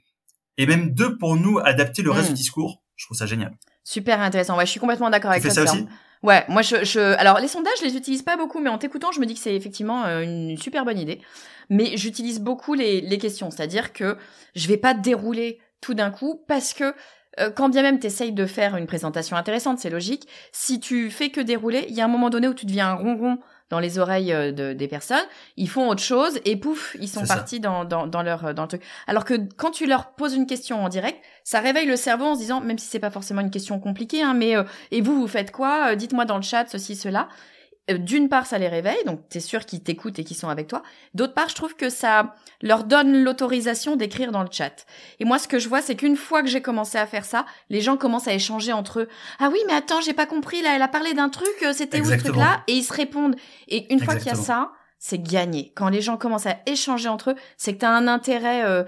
et même deux pour nous adapter le reste hmm. du discours. Je trouve ça génial. Super intéressant. Ouais, je suis complètement d'accord avec toi. ça aussi? Ouais, moi je, alors les sondages, je les utilise pas beaucoup, mais en t'écoutant, je me dis que c'est effectivement euh, une super bonne idée. Mais j'utilise beaucoup les, questions, c'est-à-dire que je vais pas dérouler tout d'un coup parce que euh, quand bien même tu essayes de faire une présentation intéressante, c'est logique. Si tu fais que dérouler, il y a un moment donné où tu deviens un ronron dans les oreilles euh, de, des personnes, ils font autre chose et pouf, ils sont partis dans, dans, dans, leur dans le truc. Alors que quand tu leur poses une question en direct, ça réveille le cerveau en se disant, même si c'est pas forcément une question compliquée, hein, mais euh, et vous vous faites quoi? Euh, Dites-moi dans le chat ceci cela. Euh, d'une part, ça les réveille, donc t'es sûr qu'ils t'écoutent et qu'ils sont avec toi. D'autre part, je trouve que ça leur donne l'autorisation d'écrire dans le chat. Et moi, ce que je vois, c'est qu'une fois que j'ai commencé à faire ça, les gens commencent à échanger entre eux. Ah oui, mais attends, j'ai pas compris, là, elle a parlé d'un truc, euh, c'était où ce truc-là? Et ils se répondent. Et une fois qu'il y a ça, c'est gagné. Quand les gens commencent à échanger entre eux, c'est que t'as un intérêt euh,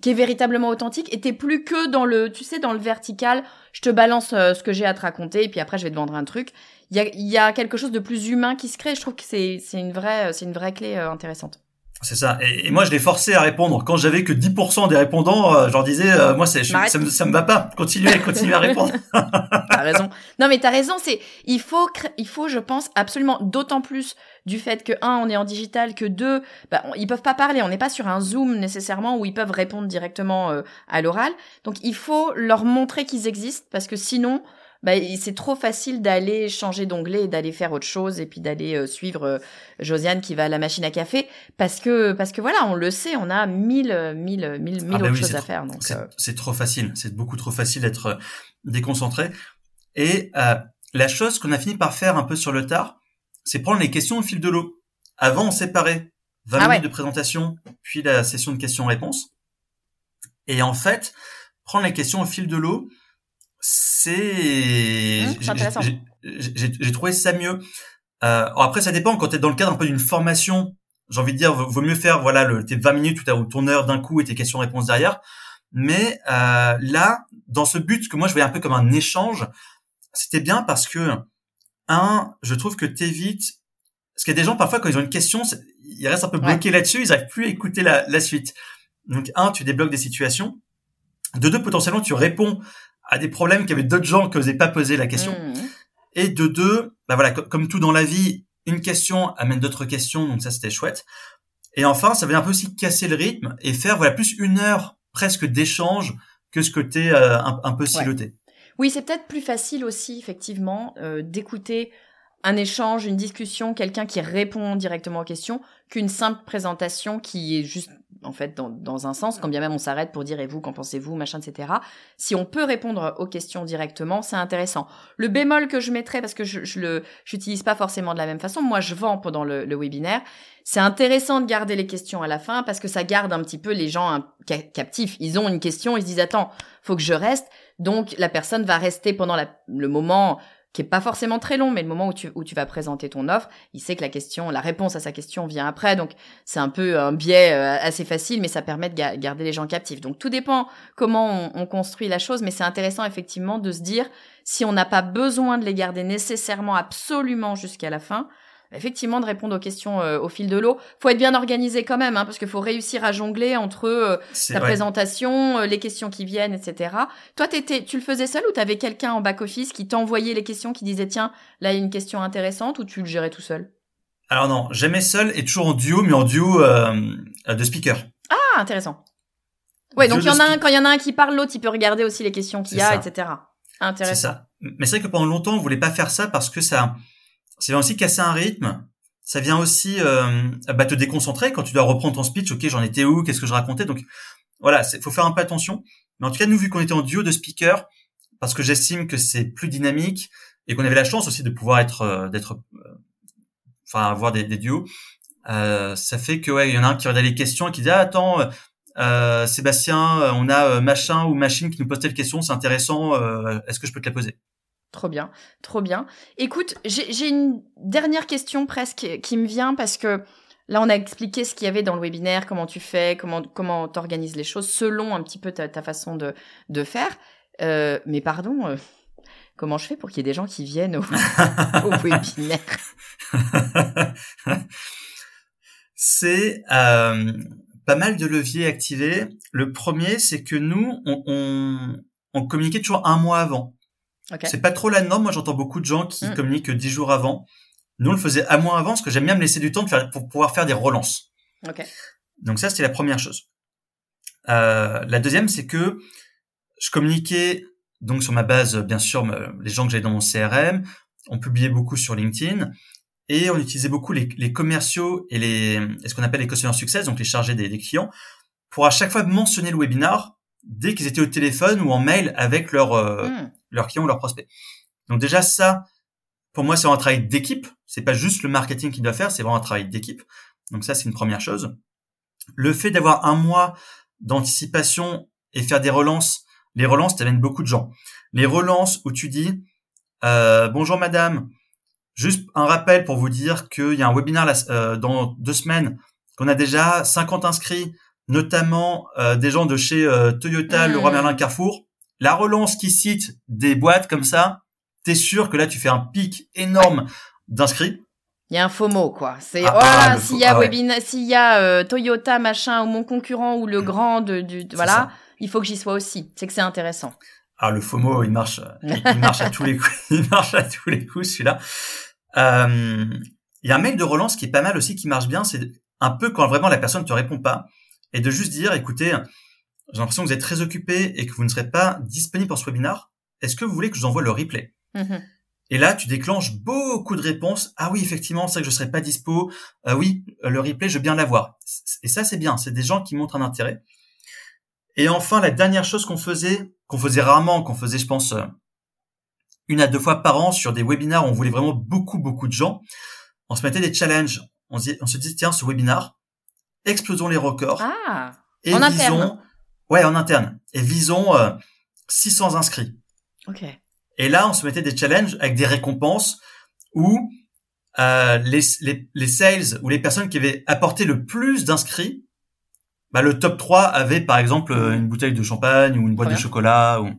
qui est véritablement authentique et t'es plus que dans le, tu sais, dans le vertical. Je te balance ce que j'ai à te raconter et puis après je vais te vendre un truc il y a, y a, quelque chose de plus humain qui se crée. Je trouve que c'est une vraie c'est une vraie clé euh, intéressante. C'est ça. Et, moi, je l'ai forcé à répondre. Quand j'avais que 10% des répondants, euh, je leur disais, euh, moi, c'est, ça, me, ça me va pas. Continuez, [LAUGHS] continuez à répondre. [LAUGHS] t'as raison. Non, mais t'as raison. C'est, il faut, il faut, je pense, absolument, d'autant plus du fait que un, on est en digital, que deux, bah, ils peuvent pas parler. On n'est pas sur un Zoom nécessairement où ils peuvent répondre directement à l'oral. Donc, il faut leur montrer qu'ils existent parce que sinon, bah, c'est trop facile d'aller changer d'onglet et d'aller faire autre chose et puis d'aller euh, suivre euh, Josiane qui va à la machine à café parce que parce que voilà on le sait on a mille mille mille mille ah bah autres choses à faire donc euh. c'est trop facile c'est beaucoup trop facile d'être déconcentré. Et la chose qu'on a fini par faire un peu sur le tard c'est prendre les questions au fil de l'eau. Avant on séparait 20 ah minutes de présentation puis la session de questions-réponses. Et en fait prendre les questions au fil de l'eau c'est mmh, j'ai trouvé ça mieux. Euh, après, ça dépend quand tu es dans le cadre un peu d'une formation. J'ai envie de dire, vaut mieux faire voilà le, tes 20 minutes ou ton heure d'un coup et tes questions-réponses derrière. Mais euh, là, dans ce but que moi je voyais un peu comme un échange, c'était bien parce que un, je trouve que t'évites parce qu'il y a des gens parfois quand ils ont une question, ils restent un peu bloqués là-dessus, ils n'arrivent plus à écouter la, la suite. Donc un, tu débloques des situations. De deux, potentiellement, tu réponds à des problèmes qu'avaient d'autres gens qui n'osaient pas poser la question. Mmh. Et de deux, bah voilà, comme tout dans la vie, une question amène d'autres questions, donc ça c'était chouette. Et enfin, ça vient un peu aussi casser le rythme et faire voilà plus une heure presque d'échange que ce côté euh, un, peu siloté. Oui, c'est peut-être plus facile aussi effectivement euh, d'écouter un échange, une discussion, quelqu'un qui répond directement aux questions, qu'une simple présentation qui est juste en fait dans, un sens, quand bien même on s'arrête pour dire et vous, qu'en pensez-vous, machin, etc. Si on peut répondre aux questions directement, c'est intéressant. Le bémol que je mettrais, parce que je, je le j'utilise pas forcément de la même façon, moi je vends pendant le, webinaire, c'est intéressant de garder les questions à la fin parce que ça garde un petit peu les gens captifs. Ils ont une question, ils se disent attends, faut que je reste. Donc la personne va rester pendant la, le moment qui est pas forcément très long, mais le moment où tu, vas présenter ton offre, il sait que la question, la réponse à sa question vient après. Donc, c'est un peu un biais euh, assez facile, mais ça permet de garder les gens captifs. Donc, tout dépend comment on construit la chose, mais c'est intéressant effectivement de se dire si on n'a pas besoin de les garder nécessairement absolument jusqu'à la fin, effectivement de répondre aux questions euh, au fil de l'eau. Faut être bien organisé quand même, hein, parce qu'il faut réussir à jongler entre euh, ta présentation, euh, les questions qui viennent, etc. Toi, t'étais, tu le faisais seul ou t'avais quelqu'un en back office qui t'envoyait les questions, qui disait tiens, là il y a une question intéressante, ou tu le gérais tout seul? Alors non, jamais seul et toujours en duo, mais en duo de speaker. Ah, intéressant. Ouais, donc il y en a un, quand il y en a un qui parle, l'autre il peut regarder aussi les questions qu'il y a, etc. Intéressant. C'est ça. Mais c'est vrai que pendant longtemps, on voulait pas faire ça parce que ça ça vient aussi casser un rythme. Ça vient aussi euh, bah, te déconcentrer quand tu dois reprendre ton speech. Ok, j'en étais où? Qu'est-ce que je racontais? Donc voilà, il faut faire un peu attention. Mais en tout cas, nous, vu qu'on était en duo de speakers, parce que j'estime que c'est plus dynamique et qu'on avait la chance aussi de pouvoir être, euh, d'être, euh, enfin, avoir des, duos, euh, ça fait que ouais, il y en a un qui regarde les questions et qui dit ah, attends. Sébastien, on a machin ou machine qui nous pose telle question, c'est intéressant. Est-ce que je peux te la poser? Trop bien, trop bien. Écoute, j'ai une dernière question presque qui me vient parce que là, on a expliqué ce qu'il y avait dans le webinaire, comment tu fais, comment comment t'organises les choses selon un petit peu ta, façon de, de faire. Euh, mais pardon, euh, comment je fais pour qu'il y ait des gens qui viennent au, [LAUGHS] webinaire? C'est euh, pas mal de leviers activés. Le premier, c'est que nous, on, on, on communiquait toujours un mois avant. C'est pas trop la norme. Moi, j'entends beaucoup de gens qui mm. communiquent dix jours avant. Nous, on le faisait à moins avant parce que j'aime bien me laisser du temps de faire, pour pouvoir faire des relances. Donc ça, c'était la première chose. Euh, la deuxième, c'est que je communiquais donc sur ma base, bien sûr, les gens que j'avais dans mon CRM. On publiait beaucoup sur LinkedIn et on utilisait beaucoup les, les commerciaux et les ce qu'on appelle les customer success, donc les chargés des, des clients, pour à chaque fois mentionner le webinar dès qu'ils étaient au téléphone ou en mail avec leur euh, hmm. Leurs clients ou leurs prospects. Donc déjà ça, pour moi, c'est un travail d'équipe. C'est pas juste le marketing qui doit faire, c'est vraiment un travail d'équipe. Donc ça, c'est une première chose. Le fait d'avoir un mois d'anticipation et faire des relances, les relances t'amènent beaucoup de gens. Les relances où tu dis euh, bonjour madame, juste un rappel pour vous dire qu'il y a un webinaire euh, dans deux semaines, qu'on a déjà 50 inscrits, notamment euh, des gens de chez euh, Toyota, le Leroy mmh. Merlin, Carrefour. La relance qui cite des boîtes comme ça, t'es sûr que là tu fais un pic énorme d'inscrits? Il y a un faux mot, quoi. C'est ah, ah s'il y a ah s'il y a euh, Toyota machin ou mon concurrent ou le mmh. grand de, du voilà, il faut que j'y sois aussi. C'est que c'est intéressant. Ah le FOMO, il marche, il marche à tous les coups, [LAUGHS] il marche à tous les coups celui-là. Il y a un mail de relance qui est pas mal aussi, qui marche bien. C'est un peu quand vraiment la personne te répond pas et de juste dire, écoutez, j'ai l'impression que vous êtes très occupé et que vous ne serez pas disponible pour ce webinar. Est-ce que vous voulez que je vous envoie le replay? Mm-hmm. Et là, tu déclenches beaucoup de réponses. Ah oui, effectivement, c'est que je serai pas dispo. Ah oui, le replay, je veux bien l'avoir. Et ça, c'est bien. C'est des gens qui montrent un intérêt. Et enfin, la dernière chose qu'on faisait, qu'on faisait rarement, qu'on faisait, je pense, euh, une à deux fois par an sur des webinars où on voulait vraiment beaucoup, beaucoup de gens, on se mettait des challenges. On se, on se dit, tiens, ce webinar, explosons les records. Ah, et en visons, interne. Ouais, en interne. Et visons 600 euh, inscrits. Ok. Et là, on se mettait des challenges avec des récompenses où euh, les, les, les, sales ou les personnes qui avaient apporté le plus d'inscrits, bah, le top 3 avait par exemple une bouteille de champagne ou une boîte de chocolat. Ou...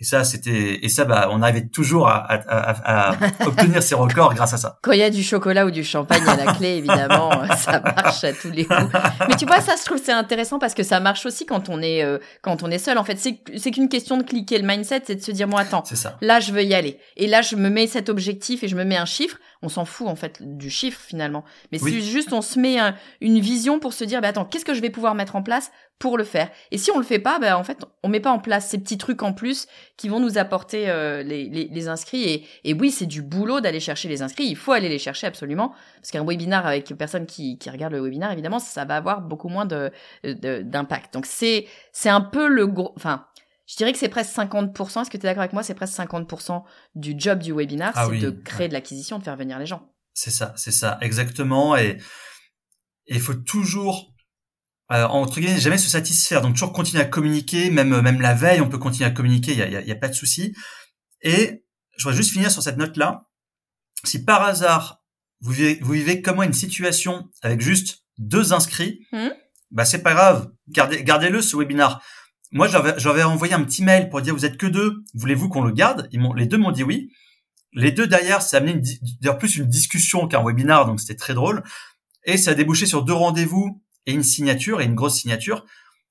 Et ça, c'était et ça, bah, on arrivait toujours à, à, à, à [LAUGHS] obtenir ces records grâce à ça. Quand il y a du chocolat ou du champagne à la clé, [LAUGHS] évidemment, ça marche à tous les coups. Mais tu vois, ça, je trouve c'est intéressant parce que ça marche aussi quand on est euh, quand on est seul. En fait, c'est c'est qu'une question de cliquer le mindset, c'est de se dire moi attends, ça. là je veux y aller. Et là, je me mets cet objectif et je me mets un chiffre. On s'en fout en fait du chiffre finalement. Mais c'est juste on se met une vision pour se dire bah attends, qu'est-ce que je vais pouvoir mettre en place pour le faire. Et si on le fait pas, ben en fait, on met pas en place ces petits trucs en plus qui vont nous apporter euh, les, les, les, inscrits. Et, et oui, c'est du boulot d'aller chercher les inscrits. Il faut aller les chercher absolument, parce qu'un webinar avec personne qui, qui regarde le webinar, évidemment, ça va avoir beaucoup moins de d'impact. Donc c'est c'est un peu le gros, enfin. Je dirais que c'est presque 50%. Est-ce que tu es d'accord avec moi? C'est presque 50% du job du webinar, ah c'est de créer de l'acquisition, de faire venir les gens. C'est ça, c'est ça, exactement. Et il faut toujours euh, entre guillemets, jamais se satisfaire. Donc toujours continuer à communiquer, même même la veille, on peut continuer à communiquer, il y a, y a, pas de souci. Et je voudrais juste finir sur cette note-là. Si par hasard vous vivez, vous vivez comme moi une situation avec juste deux inscrits, mmh. bah c'est pas grave, gardez gardez-le ce webinar. Moi j'avais j'avais envoyé un petit mail pour dire vous êtes que deux, voulez-vous qu'on le garde? Ils m'ont les deux m'ont dit oui. Les deux derrière, ça a amené d'ailleurs plus une discussion qu'un webinar, donc c'était très drôle. Et ça a débouché sur deux rendez-vous et une signature et une grosse signature.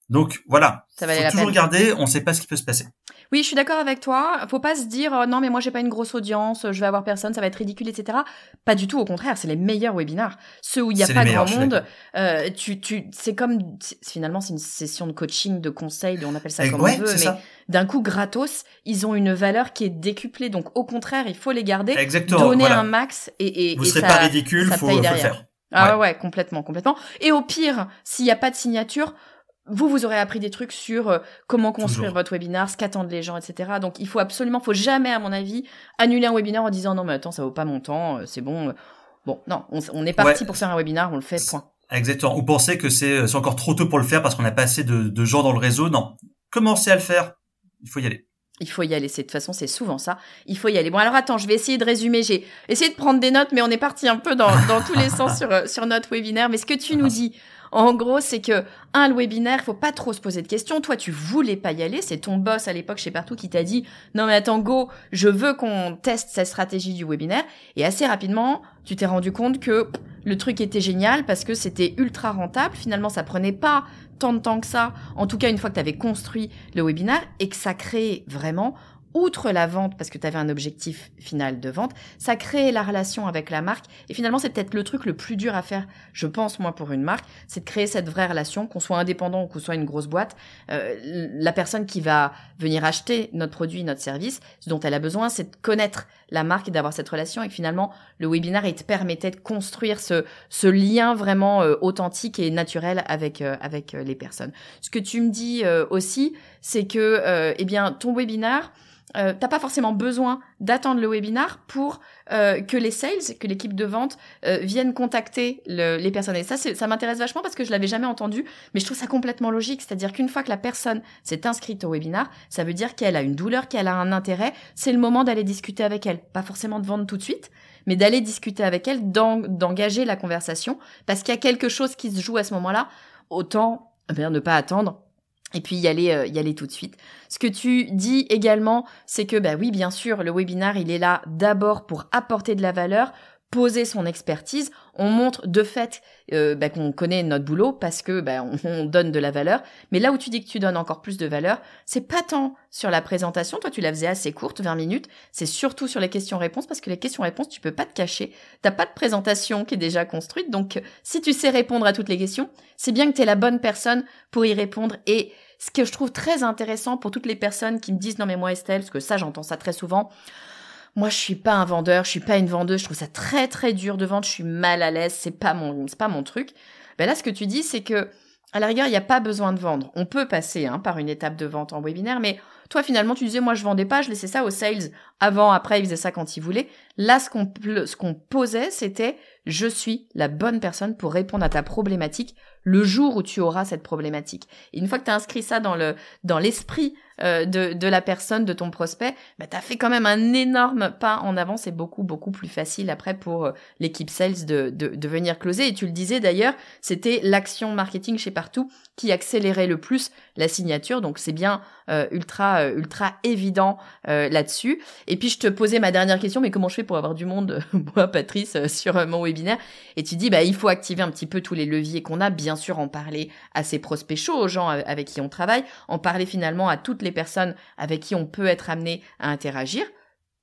Donc voilà, ça faut toujours garder, on ne sait pas ce qui peut se passer. Oui, je suis d'accord avec toi. Faut pas se dire euh, non mais moi j'ai pas une grosse audience, je vais avoir personne, ça va être ridicule, etc. Pas du tout, au contraire, c'est les meilleurs webinars, ceux où il n'y a pas grand monde. Euh, tu, tu, c'est comme finalement c'est une session de coaching, de conseil, on appelle ça comme on veut, mais d'un coup gratos, ils ont une valeur qui est décuplée. Donc au contraire, il faut les garder, Exactement, donner un max et, et vous serez pas ridicule, faut, faut le faire. Ah ouais. complètement, complètement. Et au pire, s'il n'y a pas de signature, vous, vous aurez appris des trucs sur euh, comment construire votre webinar, ce qu'attendent les gens, etc. Donc, il faut absolument, faut jamais, à mon avis, annuler un webinaire en disant non, mais attends, ça vaut pas mon temps, euh, c'est bon. Bon, non, on, est parti pour faire un webinar, on le fait, point. Exactement. Ou pensez que c'est encore trop tôt pour le faire parce qu'on a pas assez de, de gens dans le réseau. Non, commencez à le faire. Il faut y aller. Il faut y aller. C'est de toute façon, c'est souvent ça. Il faut y aller. Bon, alors attends, je vais essayer de résumer. J'ai essayé de prendre des notes, mais on est parti un peu dans, tous les sens sur, sur notre webinaire. Mais ce que tu nous dis, en gros, c'est que un le webinaire, faut pas trop se poser de questions. Toi, tu voulais pas y aller. C'est ton boss à l'époque chez Partout qui t'a dit non mais attends go, je veux qu'on teste cette stratégie du webinaire. Et assez rapidement, tu t'es rendu compte que le truc était génial parce que c'était ultra rentable. Finalement, ça prenait pas tant de temps que ça. En tout cas, une fois que tu avais construit le webinaire et que ça créait vraiment outre la vente, parce que tu avais un objectif final de vente, ça crée la relation avec la marque. Et finalement, c'est peut-être le truc le plus dur à faire, je pense, moi, pour une marque, c'est de créer cette vraie relation, qu'on soit indépendant ou qu'on soit une grosse boîte. Euh, la personne qui va venir acheter notre produit, notre service, ce dont elle a besoin, c'est de connaître la marque et d'avoir cette relation. Et finalement, le webinaire, il te permettait de construire ce, ce lien vraiment euh, authentique et naturel avec, euh, avec les personnes. Ce que tu me dis aussi, c'est que, eh bien, ton webinaire, euh, t'as pas forcément besoin d'attendre le webinar pour euh, que les sales, que l'équipe de vente euh, viennent contacter les personnes. Et ça, ça m'intéresse vachement parce que je l'avais jamais entendu, mais je trouve ça complètement logique. C'est-à-dire qu'une fois que la personne s'est inscrite au webinar, ça veut dire qu'elle a une douleur, qu'elle a un intérêt. C'est le moment d'aller discuter avec elle, pas forcément de vendre tout de suite, mais d'aller discuter avec elle, d'engager la conversation, parce qu'il y a quelque chose qui se joue à ce moment-là. Autant eh bien, ne pas attendre et puis y aller, euh, y aller tout de suite. Ce que tu dis également, c'est que bah oui, bien sûr, le webinar, il est là d'abord pour apporter de la valeur, poser son expertise. On montre de fait euh, bah, qu'on connaît notre boulot parce que bah, on, donne de la valeur. Mais là où tu dis que tu donnes encore plus de valeur, c'est pas tant sur la présentation. Toi, tu la faisais assez courte, 20 minutes. C'est surtout sur les questions-réponses parce que les questions-réponses, tu peux pas te cacher. T'as pas de présentation qui est déjà construite. Donc, si tu sais répondre à toutes les questions, c'est bien que tu es la bonne personne pour y répondre. Et ce que je trouve très intéressant pour toutes les personnes qui me disent non mais moi Estelle, parce que ça j'entends ça très souvent, moi je suis pas un vendeur, je suis pas une vendeuse, je trouve ça très très dur de vendre, je suis mal à l'aise, c'est pas mon truc. Ben là ce que tu dis c'est que à la rigueur, il n'y a pas besoin de vendre. On peut passer hein, par une étape de vente en webinaire, mais toi finalement tu disais moi je vendais pas, je laissais ça aux sales. Avant, après, ils faisaient ça quand ils voulaient. Là, ce qu'on qu'on posait, c'était je suis la bonne personne pour répondre à ta problématique le jour où tu auras cette problématique. Une fois que tu as inscrit ça dans le dans l'esprit euh, de, de la personne, de ton prospect, bah, tu as fait quand même un énorme pas en avant. C'est beaucoup, beaucoup plus facile après pour euh, l'équipe sales de, de, de venir closer. Et tu le disais d'ailleurs, c'était l'action marketing chez Partout qui accélérait le plus la signature. Donc c'est bien euh, ultra ultra euh, ultra évident euh, là-dessus. Et puis je te posais ma dernière question, mais comment je fais pour avoir du monde, [LAUGHS] moi Patrice, sur mon webinaire? Et tu dis bah il faut activer un petit peu tous les leviers qu'on a, bien sûr en parler à ses prospects chauds, aux gens avec qui on travaille, en parler finalement à toutes les personnes avec qui on peut être amené à interagir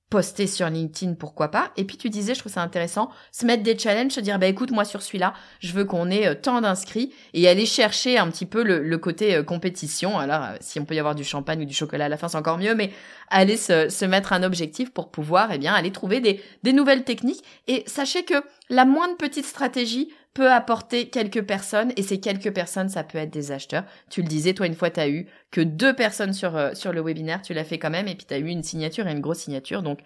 poster sur LinkedIn, pourquoi pas. Et puis tu disais, je trouve ça intéressant, se mettre des challenges, se dire, bah écoute, moi sur celui-là, je veux qu'on ait euh, tant d'inscrits et aller chercher un petit peu le, côté euh, compétition. Alors, euh, si on peut y avoir du champagne ou du chocolat à la fin, c'est encore mieux, mais aller se, se, mettre un objectif pour pouvoir, eh bien, aller trouver des, des nouvelles techniques. Et sachez que la moindre petite stratégie peut apporter quelques personnes et ces quelques personnes, ça peut être des acheteurs. Tu le disais, toi, une fois, tu eu que deux personnes sur, euh, sur le webinaire, tu l'as fait quand même et puis tu eu une signature et une grosse signature. Donc,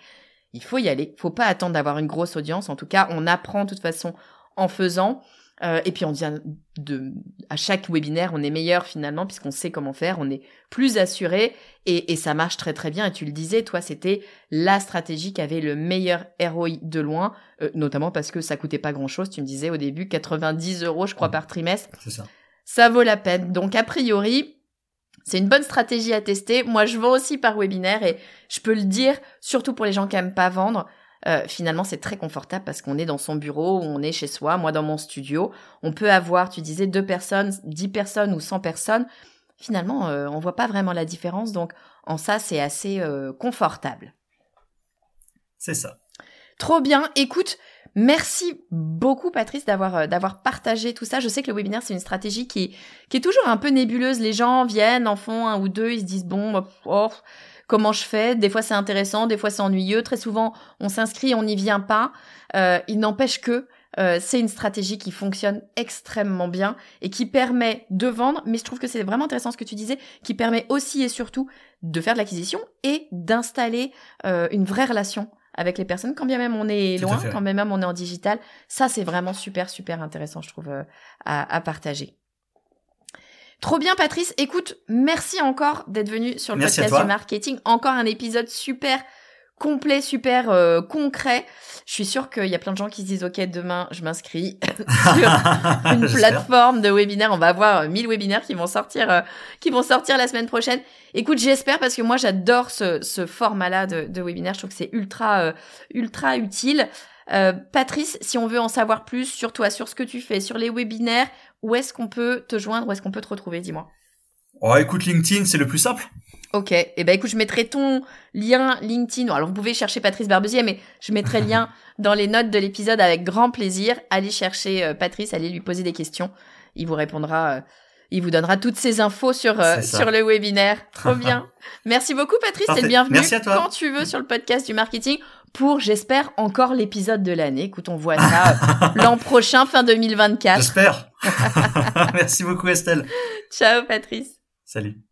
il faut y aller. Faut pas attendre d'avoir une grosse audience. En tout cas, on apprend de toute façon en faisant. Euh, et puis on vient de, à chaque webinaire, on est meilleur finalement puisqu'on sait comment faire, on est plus assuré et, et, ça marche très très bien. Et tu le disais, toi, c'était la stratégie qui avait le meilleur ROI de loin, euh, notamment parce que ça coûtait pas grand chose. Tu me disais au début 90 euros, je crois, par trimestre. C'est ça. Ça vaut la peine. Donc a priori, c'est une bonne stratégie à tester. Moi, je vends aussi par webinaire et je peux le dire, surtout pour les gens qui aiment pas vendre. Euh, finalement, c'est très confortable parce qu'on est dans son bureau, on est chez soi, moi dans mon studio. On peut avoir, tu disais, deux personnes, dix personnes ou cent personnes. Finalement, euh, on voit pas vraiment la différence. Donc, en ça, c'est assez euh, confortable. C'est ça. Trop bien. Écoute, Merci beaucoup Patrice d'avoir d'avoir partagé tout ça. Je sais que le webinaire c'est une stratégie qui qui est toujours un peu nébuleuse. Les gens viennent, en font un ou deux, ils se disent bon, oh, comment je fais. Des fois c'est intéressant, des fois c'est ennuyeux. Très souvent on s'inscrit, on n'y vient pas. Euh, il n'empêche que euh, c'est une stratégie qui fonctionne extrêmement bien et qui permet de vendre, mais je trouve que c'est vraiment intéressant ce que tu disais, qui permet aussi et surtout de faire de l'acquisition et d'installer euh, une vraie relation avec les personnes, quand bien même on est loin, quand bien même on est en digital. Ça, c'est vraiment super, super intéressant, je trouve, à, à partager. Trop bien, Patrice. Écoute, merci encore d'être venu sur le podcast du marketing. Encore un épisode super complet, super euh, concret. Je suis sûre qu'il y a plein de gens qui se disent, OK, demain, je m'inscris [LAUGHS] sur [LAUGHS] une plateforme de webinaire. On va avoir 1000 webinaires qui vont sortir, euh, qui vont sortir la semaine prochaine. Écoute, j'espère parce que moi, j'adore ce, ce format-là de, de webinaire. Je trouve que c'est ultra, euh, ultra utile. Patrice, si on veut en savoir plus sur toi, sur ce que tu fais, sur les webinaires, où est-ce qu'on peut te joindre, où est-ce qu'on peut te retrouver, dis-moi? Oh, écoute, LinkedIn, c'est le plus simple. Ok, et eh ben écoute, je mettrai ton lien LinkedIn. Alors vous pouvez chercher Patrice Barbezier, mais je mettrai le lien [LAUGHS] dans les notes de l'épisode avec grand plaisir. Allez chercher euh, Patrice, allez lui poser des questions. Il vous répondra, euh, il vous donnera toutes ces infos sur euh, sur le webinaire. Trop bien. [LAUGHS] Merci beaucoup Patrice, et bienvenue Merci à toi. quand tu veux sur le podcast du marketing pour, j'espère, encore l'épisode de l'année. Écoute, on voit ça [LAUGHS] l'an prochain, fin 2024. J'espère. [LAUGHS] Merci beaucoup Estelle. Ciao Patrice. Salut.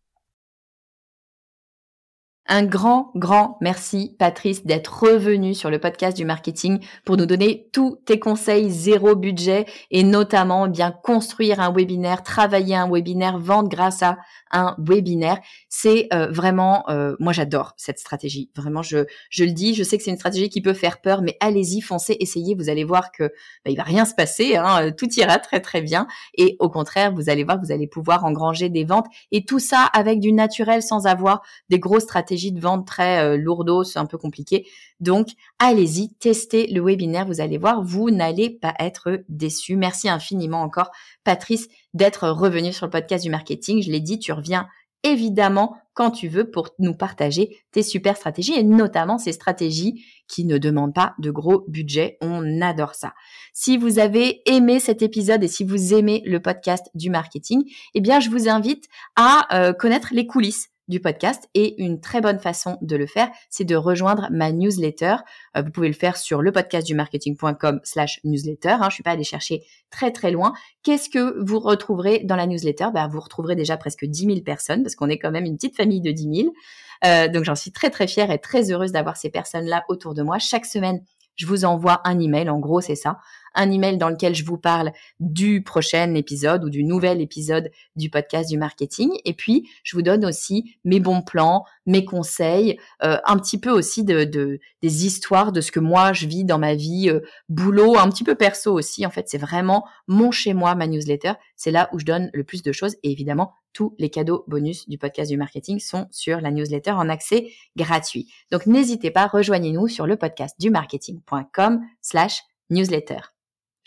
Un grand, grand merci, Patrice, d'être revenu sur le podcast du marketing pour nous donner tous tes conseils zéro budget et notamment bien construire un webinaire, travailler un webinaire, vendre grâce à un webinaire. C'est euh, vraiment, euh, moi j'adore cette stratégie. Vraiment, je, je le dis, je sais que c'est une stratégie qui peut faire peur, mais allez-y, foncez, essayez. Vous allez voir que bah, il va rien se passer, hein, tout ira très très bien. Et au contraire, vous allez voir, vous allez pouvoir engranger des ventes et tout ça avec du naturel, sans avoir des grosses stratégies de vente très euh, c'est un peu compliqué. Donc, allez-y, testez le webinaire. Vous allez voir, vous n'allez pas être déçus. Merci infiniment encore, Patrice, d'être revenu sur le podcast du marketing. Je l'ai dit, tu reviens évidemment quand tu veux pour nous partager tes super stratégies et notamment ces stratégies qui ne demandent pas de gros budget. On adore ça. Si vous avez aimé cet épisode et si vous aimez le podcast du marketing, eh bien, je vous invite à euh, connaître les coulisses du podcast et une très bonne façon de le faire, c'est de rejoindre ma newsletter. Euh, vous pouvez le faire sur le marketing.com slash newsletter. Hein, je suis pas allée chercher très très loin. Qu'est-ce que vous retrouverez dans la newsletter? Ben, Vous retrouverez déjà presque 10 000 personnes parce qu'on est quand même une petite famille de 10 000. Euh, donc j'en suis très très fière et très heureuse d'avoir ces personnes-là autour de moi. Chaque semaine, je vous envoie un email, en gros c'est ça, un email dans lequel je vous parle du prochain épisode ou du nouvel épisode du podcast du marketing. Et puis, je vous donne aussi mes bons plans, mes conseils, euh, un petit peu aussi de, des histoires de ce que moi je vis dans ma vie, euh, boulot, un petit peu perso aussi. En fait, c'est vraiment mon chez moi, ma newsletter. C'est là où je donne le plus de choses. Et évidemment, tous les cadeaux bonus du podcast du marketing sont sur la newsletter en accès gratuit. Donc n'hésitez pas, rejoignez-nous sur le podcast du marketing.com slash newsletter.